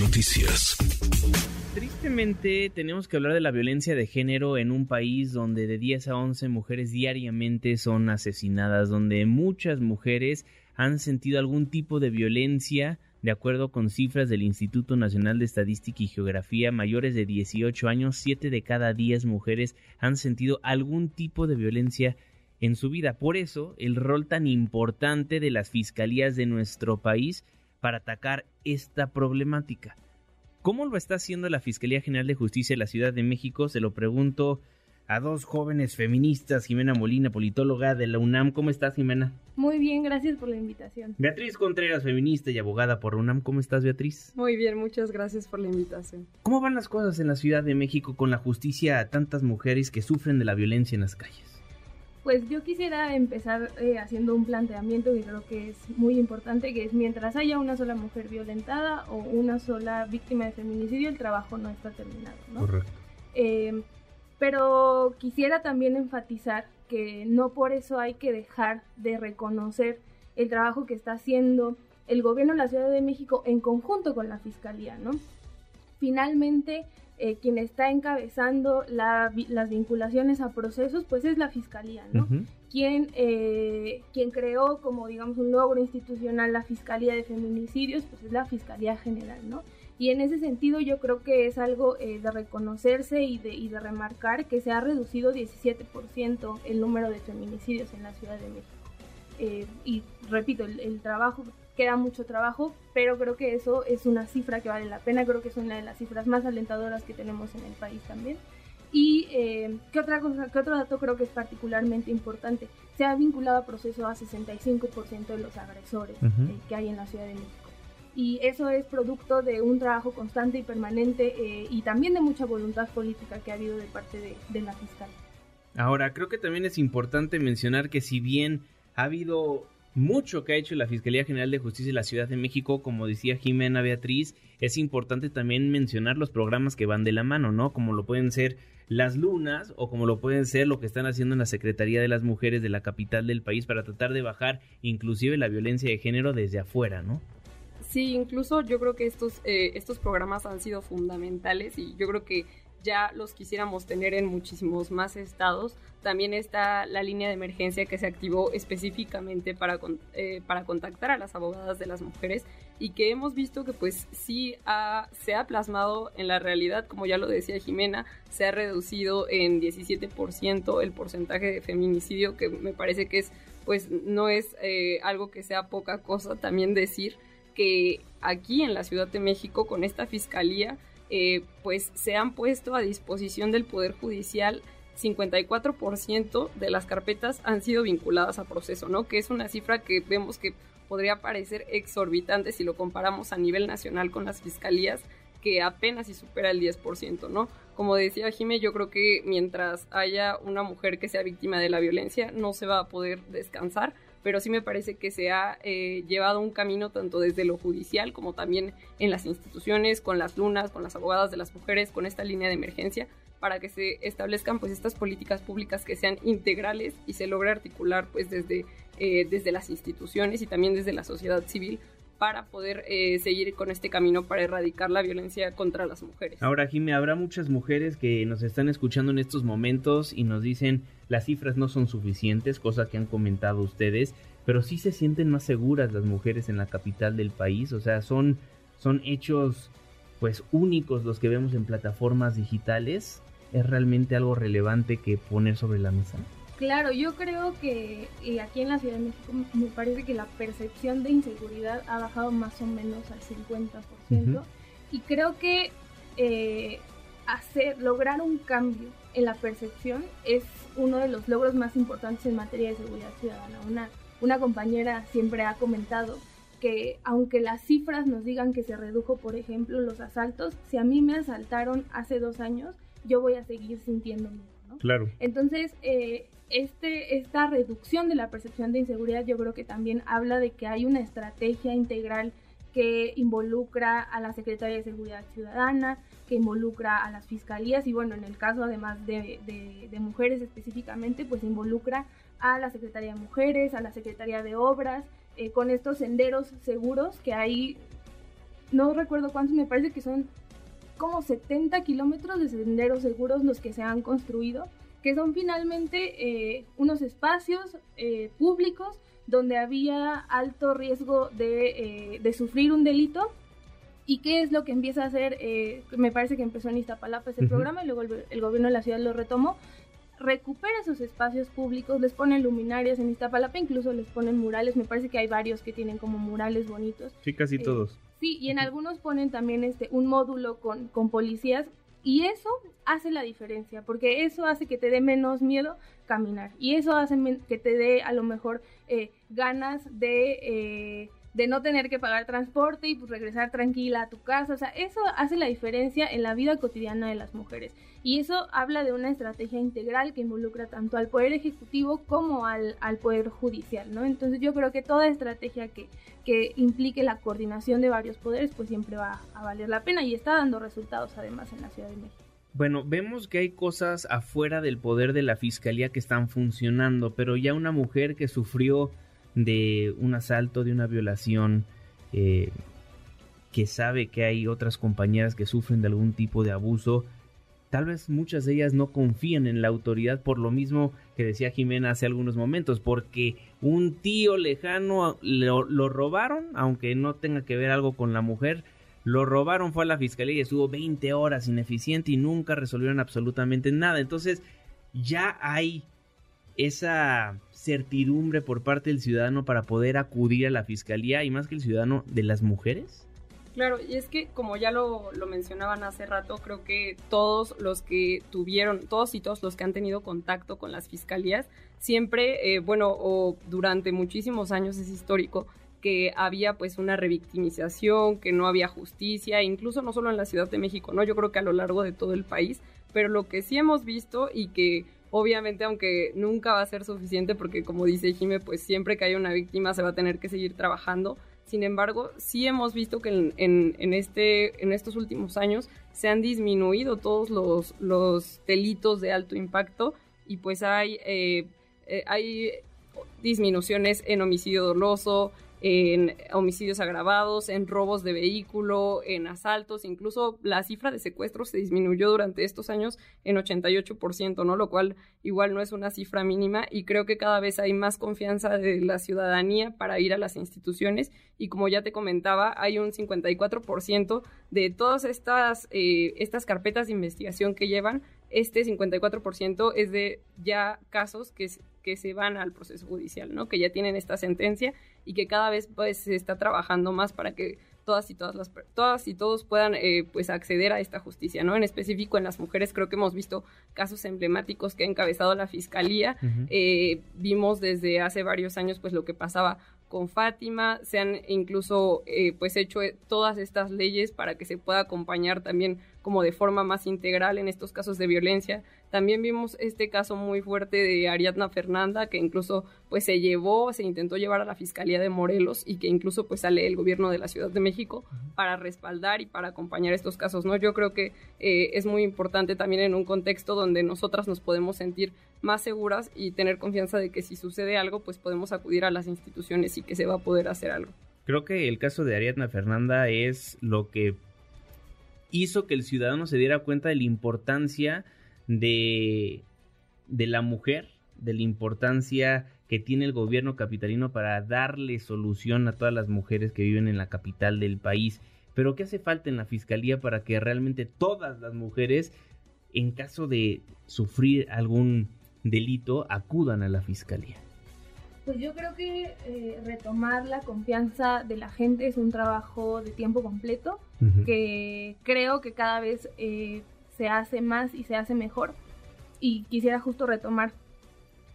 Noticias. Tristemente tenemos que hablar de la violencia de género en un país donde de 10 a 11 mujeres diariamente son asesinadas, donde muchas mujeres han sentido algún tipo de violencia. De acuerdo con cifras del Instituto Nacional de Estadística y Geografía, mayores de 18 años, 7 de cada 10 mujeres han sentido algún tipo de violencia en su vida. Por eso, el rol tan importante de las fiscalías de nuestro país para atacar esta problemática. ¿Cómo lo está haciendo la Fiscalía General de Justicia de la Ciudad de México? Se lo pregunto a dos jóvenes feministas, Jimena Molina, politóloga de la UNAM. ¿Cómo estás, Jimena? Muy bien, gracias por la invitación. Beatriz Contreras, feminista y abogada por UNAM. ¿Cómo estás, Beatriz? Muy bien, muchas gracias por la invitación. ¿Cómo van las cosas en la Ciudad de México con la justicia a tantas mujeres que sufren de la violencia en las calles? Pues yo quisiera empezar eh, haciendo un planteamiento que creo que es muy importante, que es mientras haya una sola mujer violentada o una sola víctima de feminicidio, el trabajo no está terminado, ¿no? Correcto. Eh, pero quisiera también enfatizar que no por eso hay que dejar de reconocer el trabajo que está haciendo el gobierno de la Ciudad de México en conjunto con la Fiscalía, ¿no? Finalmente, eh, quien está encabezando las vinculaciones a procesos, pues es la Fiscalía, ¿no? quien, eh, quien creó como, digamos, un logro institucional la Fiscalía de Feminicidios, pues es la Fiscalía General, ¿no? Y en ese sentido yo creo que es algo eh, de reconocerse y de, y de remarcar que se ha reducido 17% el número de feminicidios en la Ciudad de México. y repito, el, el trabajo queda mucho trabajo, pero creo que eso es una cifra que vale la pena, creo que es una de las cifras más alentadoras que tenemos en el país también. Y eh, ¿qué otra cosa, qué otro dato creo que es particularmente importante? Se ha vinculado a proceso a 65% de los agresores eh, que hay en la Ciudad de México. Y eso es producto de un trabajo constante y permanente eh, y también de mucha voluntad política que ha habido de parte de, de la fiscal. Ahora, creo que también es importante mencionar que si bien ha habido mucho que ha hecho la Fiscalía General de Justicia de la Ciudad de México, como decía Jimena Beatriz, es importante también mencionar los programas que van de la mano, ¿no? Como lo pueden ser las lunas o como lo pueden ser lo que están haciendo en la Secretaría de las Mujeres de la capital del país para tratar de bajar inclusive la violencia de género desde afuera, ¿no? Sí, incluso yo creo que estos, eh, estos programas han sido fundamentales y yo creo que ya los quisiéramos tener en muchísimos más estados. También está la línea de emergencia que se activó específicamente para, eh, para contactar a las abogadas de las mujeres y que hemos visto que pues sí se ha plasmado en la realidad, como ya lo decía Jimena, se ha reducido en 17% el porcentaje de feminicidio, que me parece que es pues no es eh, algo que sea poca cosa también decir que aquí en la Ciudad de México con esta fiscalía eh, pues se han puesto a disposición del Poder Judicial 54% de las carpetas han sido vinculadas a proceso, ¿no? Que es una cifra que vemos que podría parecer exorbitante si lo comparamos a nivel nacional con las fiscalías, que apenas si supera el 10%, ¿no? Como decía Jimé, yo creo que mientras haya una mujer que sea víctima de la violencia, no se va a poder descansar pero sí me parece que se ha eh, llevado un camino tanto desde lo judicial como también en las instituciones, con las lunas, con las abogadas de las mujeres, con esta línea de emergencia, para que se establezcan pues estas políticas públicas que sean integrales y se logre articular pues desde, eh, desde las instituciones y también desde la sociedad civil para poder eh, seguir con este camino para erradicar la violencia contra las mujeres. Ahora, Jimmy, habrá muchas mujeres que nos están escuchando en estos momentos y nos dicen las cifras no son suficientes, cosa que han comentado ustedes, pero sí se sienten más seguras las mujeres en la capital del país, o sea, son, son hechos pues únicos los que vemos en plataformas digitales. ¿Es realmente algo relevante que poner sobre la mesa? Claro, yo creo que aquí en la Ciudad de México me parece que la percepción de inseguridad ha bajado más o menos al 50% y creo que eh, hacer, lograr un cambio en la percepción es uno de los logros más importantes en materia de seguridad ciudadana. Una, una compañera siempre ha comentado que aunque las cifras nos digan que se redujo, por ejemplo, los asaltos, si a mí me asaltaron hace dos años, yo voy a seguir sintiéndome. ¿no? Claro. Entonces, eh, este, esta reducción de la percepción de inseguridad yo creo que también habla de que hay una estrategia integral que involucra a la Secretaría de Seguridad Ciudadana, que involucra a las fiscalías y bueno, en el caso además de, de, mujeres específicamente, pues involucra a la Secretaría de Mujeres, a la Secretaría de Obras, eh, con estos senderos seguros que hay no recuerdo cuántos, me parece que son como 70 kilómetros de senderos seguros los que se han construido, que son finalmente eh, unos espacios eh, públicos donde había alto riesgo de, de, sufrir un delito. ¿Y qué es lo que empieza a hacer? me parece que empezó en Iztapalapa ese programa y luego el, el, gobierno de la ciudad lo retomó recupera esos espacios públicos, les ponen luminarias en Iztapalapa, incluso les ponen murales, me parece que hay varios que tienen como murales bonitos. Sí, casi eh, todos. Sí, y en algunos ponen también este un módulo con, con policías y eso hace la diferencia, porque eso hace que te dé menos miedo caminar y eso hace que te dé a lo mejor eh, ganas de... Eh, de no tener que pagar transporte y pues regresar tranquila a tu casa. O sea, eso hace la diferencia en la vida cotidiana de las mujeres. Y eso habla de una estrategia integral que involucra tanto al Poder Ejecutivo como al, al Poder Judicial, ¿no? Entonces yo creo que toda estrategia que, que implique la coordinación de varios poderes, pues siempre va a valer la pena y está dando resultados además en la Ciudad de México. Bueno, vemos que hay cosas afuera del poder de la fiscalía que están funcionando, pero ya una mujer que sufrió de un asalto, de una violación, eh, que sabe que hay otras compañeras que sufren de algún tipo de abuso, tal vez muchas de ellas no confían en la autoridad por lo mismo que decía Jimena hace algunos momentos, porque un tío lejano lo, lo, robaron, aunque no tenga que ver algo con la mujer, lo robaron, fue a la fiscalía y estuvo 20 horas ineficiente y nunca resolvieron absolutamente nada. Entonces ya hay esa certidumbre por parte del ciudadano para poder acudir a la fiscalía y más que el ciudadano de las mujeres? Claro, y es que como ya lo, lo, mencionaban hace rato, creo que todos los que tuvieron, todos y todos los que han tenido contacto con las fiscalías, siempre, eh, bueno, o durante muchísimos años es histórico que había pues una revictimización, que no había justicia, incluso no solo en la Ciudad de México, ¿no? Yo creo que a lo largo de todo el país, pero lo que sí hemos visto y que Obviamente, aunque nunca va a ser suficiente, porque como dice Jime, pues siempre que hay una víctima se va a tener que seguir trabajando. Sin embargo, sí hemos visto que en, este, en estos últimos años se han disminuido todos los, los delitos de alto impacto y pues hay, eh, eh, hay disminuciones en homicidio doloso, en homicidios agravados, en robos de vehículo, en asaltos, incluso la cifra de secuestros se disminuyó durante estos años en 88%, ¿no? Lo cual igual no es una cifra mínima y creo que cada vez hay más confianza de la ciudadanía para ir a las instituciones y como ya te comentaba, hay un 54% de todas estas, eh, estas carpetas de investigación que llevan, este 54% es de ya casos que, que se van al proceso judicial, ¿no? Que ya tienen esta sentencia y que cada vez pues se está trabajando más para que todas y todas las todas y todos puedan eh, pues acceder a esta justicia no en específico en las mujeres creo que hemos visto casos emblemáticos que ha encabezado la fiscalía. Eh, vimos desde hace varios años pues lo que pasaba con Fátima, se han incluso eh, pues hecho eh, todas estas leyes para que se pueda acompañar también como de forma más integral en estos casos de violencia. También vimos este caso muy fuerte de Ariadna Fernanda que incluso pues se llevó, se intentó llevar a la Fiscalía de Morelos y que incluso pues sale el gobierno de la Ciudad de México para respaldar y para acompañar estos casos, ¿no? Yo creo que eh, es muy importante también en un contexto donde nosotras nos podemos sentir más seguras y tener confianza de que si sucede algo pues podemos acudir a las instituciones y que se va a poder hacer algo. Creo que el caso de Ariadna Fernanda es lo que hizo que el ciudadano se diera cuenta de la importancia de, de la mujer, de la importancia que tiene el gobierno capitalino para darle solución a todas las mujeres que viven en la capital del país. Pero ¿qué hace falta en la fiscalía para que realmente todas las mujeres, en caso de sufrir algún delito, acudan a la fiscalía? Pues yo creo que eh, retomar la confianza de la gente es un trabajo de tiempo completo, que creo que cada vez eh, se hace más y se hace mejor. Y quisiera justo retomar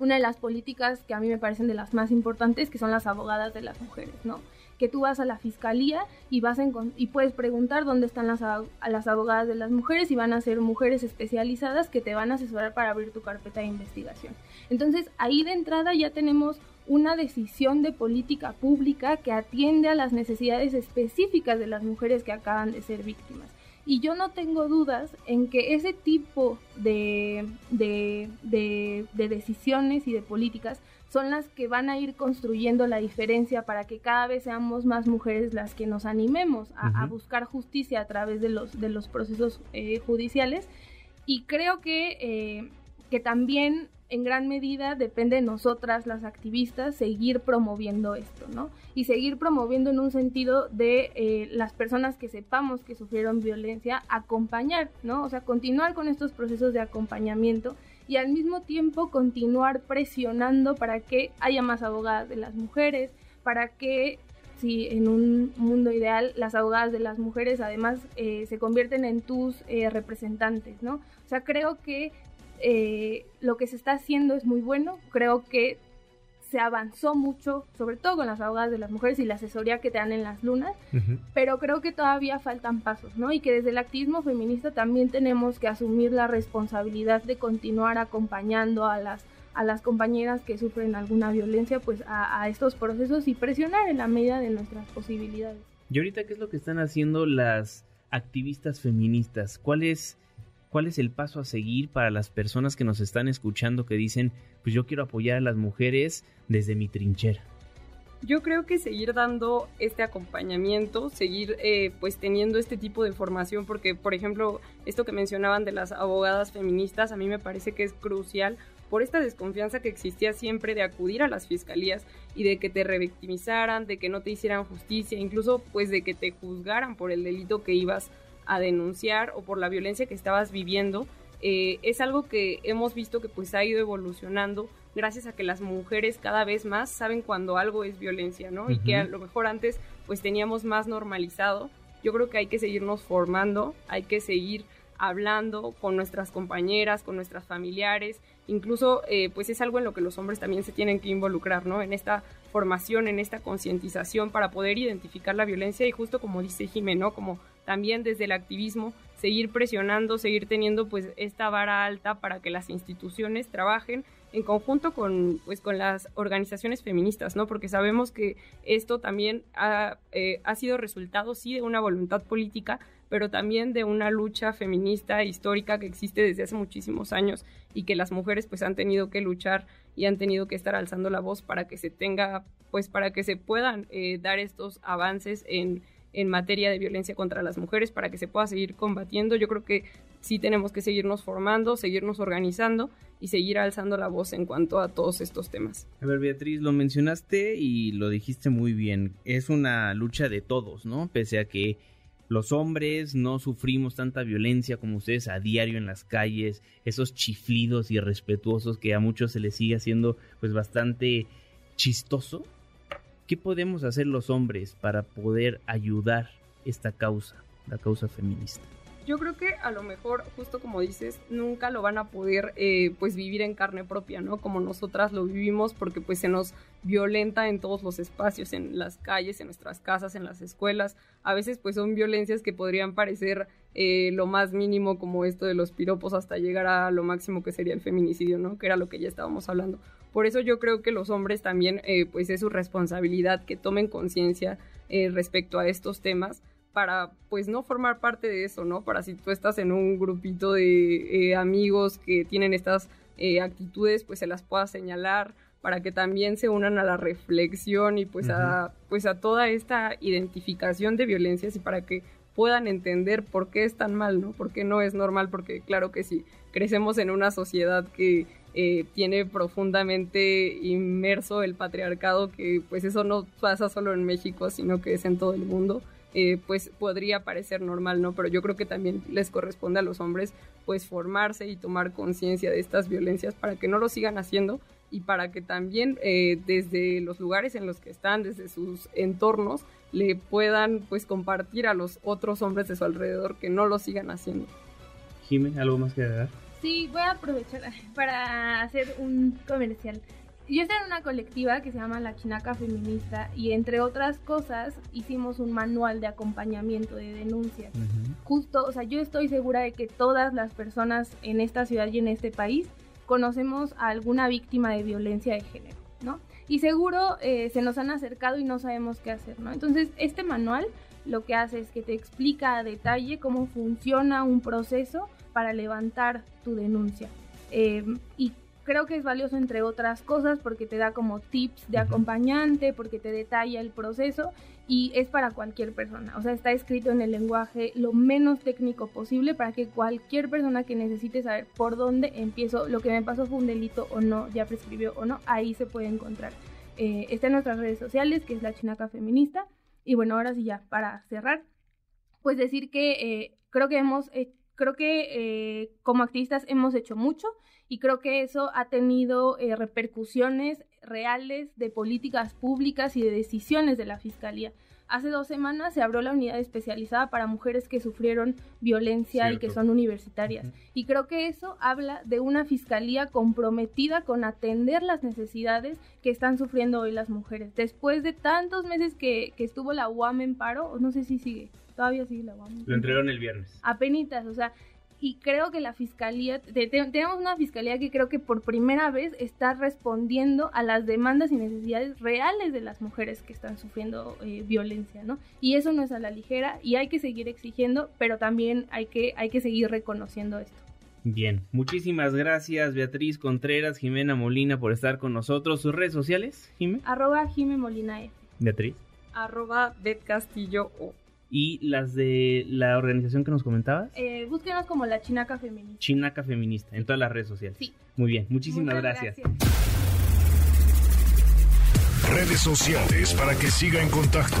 una de las políticas que a mí me parecen de las más importantes, que son las abogadas de las mujeres, ¿no? Que tú vas a la fiscalía y vas y puedes preguntar dónde están las, las abogadas de las mujeres y van a ser mujeres especializadas que te van a asesorar para abrir tu carpeta de investigación. Entonces ahí de entrada ya tenemos una decisión de política pública que atiende a las necesidades específicas de las mujeres que acaban de ser víctimas. Y yo no tengo dudas en que ese tipo de, de, decisiones y de políticas son las que van a ir construyendo la diferencia para que cada vez seamos más mujeres las que nos animemos a, buscar justicia a través de los, de los procesos eh, judiciales. Y creo que, eh, que también en gran medida depende de nosotras, las activistas, seguir promoviendo esto, ¿no? Y seguir promoviendo en un sentido de eh, las personas que sepamos que sufrieron violencia, acompañar, ¿no? O sea, continuar con estos procesos de acompañamiento y al mismo tiempo continuar presionando para que haya más abogadas de las mujeres, para que si en un mundo ideal las abogadas de las mujeres además eh, se convierten en tus eh, representantes, ¿no? O sea, creo que eh, lo que se está haciendo es muy bueno. Creo que se avanzó mucho, sobre todo con las abogadas de las mujeres y la asesoría que te dan en las lunas, pero creo que todavía faltan pasos, ¿no? Y que desde el activismo feminista también tenemos que asumir la responsabilidad de continuar acompañando a las a las compañeras que sufren alguna violencia, pues a, a estos procesos y presionar en la medida de nuestras posibilidades. ¿Y ahorita qué es lo que están haciendo las activistas feministas? ¿Cuál es cuál es el paso a seguir para las personas que nos están escuchando que dicen, pues yo quiero apoyar a las mujeres desde mi trinchera. Yo creo que seguir dando este acompañamiento, seguir eh, pues teniendo este tipo de formación, porque por ejemplo esto que mencionaban de las abogadas feministas, a mí me parece que es crucial por esta desconfianza que existía siempre de acudir a las fiscalías y de que te revictimizaran, de que no te hicieran justicia, incluso pues de que te juzgaran por el delito que ibas a denunciar o por la violencia que estabas viviendo, eh, es algo que hemos visto que pues ha ido evolucionando gracias a que las mujeres cada vez más saben cuando algo es violencia, ¿no? Y que a lo mejor antes pues teníamos más normalizado. Yo creo que hay que seguirnos formando, hay que seguir hablando con nuestras compañeras, con nuestras familiares, incluso eh, pues es algo en lo que los hombres también se tienen que involucrar, ¿no? En esta formación, en esta concientización para poder identificar la violencia y justo como dice Jimeno, Como también desde el activismo seguir presionando, seguir teniendo pues esta vara alta para que las instituciones trabajen en conjunto con pues con las organizaciones feministas, ¿no? Porque sabemos que esto también ha, eh, ha sido resultado sí de una voluntad política, pero también de una lucha feminista histórica que existe desde hace muchísimos años y que las mujeres pues han tenido que luchar y han tenido que estar alzando la voz para que se tenga pues para que se puedan eh, dar estos avances en en materia de violencia contra las mujeres para que se pueda seguir combatiendo. Yo creo que sí tenemos que seguirnos formando, seguirnos organizando y seguir alzando la voz en cuanto a todos estos temas. A ver, Beatriz, lo mencionaste y lo dijiste muy bien. Es una lucha de todos, ¿no? Pese a que los hombres no sufrimos tanta violencia como ustedes a diario en las calles, esos chiflidos irrespetuosos que a muchos se les sigue haciendo pues bastante chistoso ¿Qué podemos hacer los hombres para poder ayudar esta causa, la causa feminista? Yo creo que a lo mejor, justo como dices, nunca lo van a poder eh, pues vivir en carne propia, ¿no? Como nosotras lo vivimos porque pues se nos violenta en todos los espacios, en las calles, en nuestras casas, en las escuelas. A veces pues son violencias que podrían parecer eh, lo más mínimo como esto de los piropos hasta llegar a lo máximo que sería el feminicidio, ¿no? Que era lo que ya estábamos hablando. Por eso yo creo que los hombres también, eh, pues es su responsabilidad que tomen conciencia eh, respecto a estos temas para pues no formar parte de eso, ¿no? Para si tú estás en un grupito de eh, amigos que tienen estas actitudes, pues se las pueda señalar para que también se unan a la reflexión y pues a pues a toda esta identificación de violencias y para que puedan entender por qué es tan mal, ¿no? Por qué no es normal, porque claro que sí, crecemos en una sociedad que eh, tiene profundamente inmerso el patriarcado, que pues eso no pasa solo en México, sino que es en todo el mundo. Eh, pues podría parecer normal, ¿no? Pero yo creo que también les corresponde a los hombres pues formarse y tomar conciencia de estas violencias para que no lo sigan haciendo y para que también eh, desde los lugares en los que están, desde sus entornos, le puedan pues compartir a los otros hombres de su alrededor que no lo sigan haciendo. Jimé, ¿algo más que agregar? Sí, voy a aprovechar para hacer un comercial. Yo estoy en una colectiva que se llama La Chinaca Feminista y entre otras cosas hicimos un manual de acompañamiento de denuncias. Justo, o sea, yo estoy segura de que todas las personas en esta ciudad y en este país conocemos a alguna víctima de violencia de género, ¿no? Y seguro eh, se nos han acercado y no sabemos qué hacer, ¿no? Entonces, este manual lo que hace es que te explica a detalle cómo funciona un proceso para levantar tu denuncia. Eh, y creo que es valioso entre otras cosas porque te da como tips de acompañante, porque te detalla el proceso y es para cualquier persona. O sea, está escrito en el lenguaje lo menos técnico posible para que cualquier persona que necesite saber por dónde empiezo, lo que me pasó fue un delito o no, ya prescribió o no, ahí se puede encontrar. Eh, está en nuestras redes sociales, que es la Chinaca Feminista. Y bueno, ahora sí ya, para cerrar, pues decir que eh, creo que hemos, creo que eh, como activistas hemos hecho mucho y creo que eso ha tenido eh, repercusiones reales de políticas públicas y de decisiones de la Fiscalía. Hace dos semanas se abrió la unidad especializada para mujeres que sufrieron violencia y que son universitarias. Y creo que eso habla de una fiscalía comprometida con atender las necesidades que están sufriendo hoy las mujeres. Después de tantos meses que, que estuvo la UAM en paro, no sé si sigue, todavía sigue la UAM. Lo entregaron el viernes. Apenitas, o sea, y creo que la fiscalía, tenemos una fiscalía que creo que por primera vez está respondiendo a las demandas y necesidades reales de las mujeres que están sufriendo eh, violencia, ¿no? Y eso no es a la ligera y hay que seguir exigiendo, pero también hay que, hay que seguir reconociendo esto. Bien, muchísimas gracias Beatriz Contreras, Jimena Molina por estar con nosotros. ¿Sus redes sociales, Jimena? Arroba Jime Molina Beatriz. Arroba Bet Castillo O y las de la organización que nos comentabas. Eh, búsquenos como la Chinaca Feminista. Chinaca Feminista, en todas las redes sociales. Sí. Muy bien, muchísimas gracias. Redes sociales para que siga en contacto: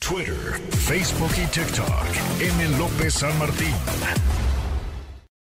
Twitter, Facebook y TikTok. M. López San Martín.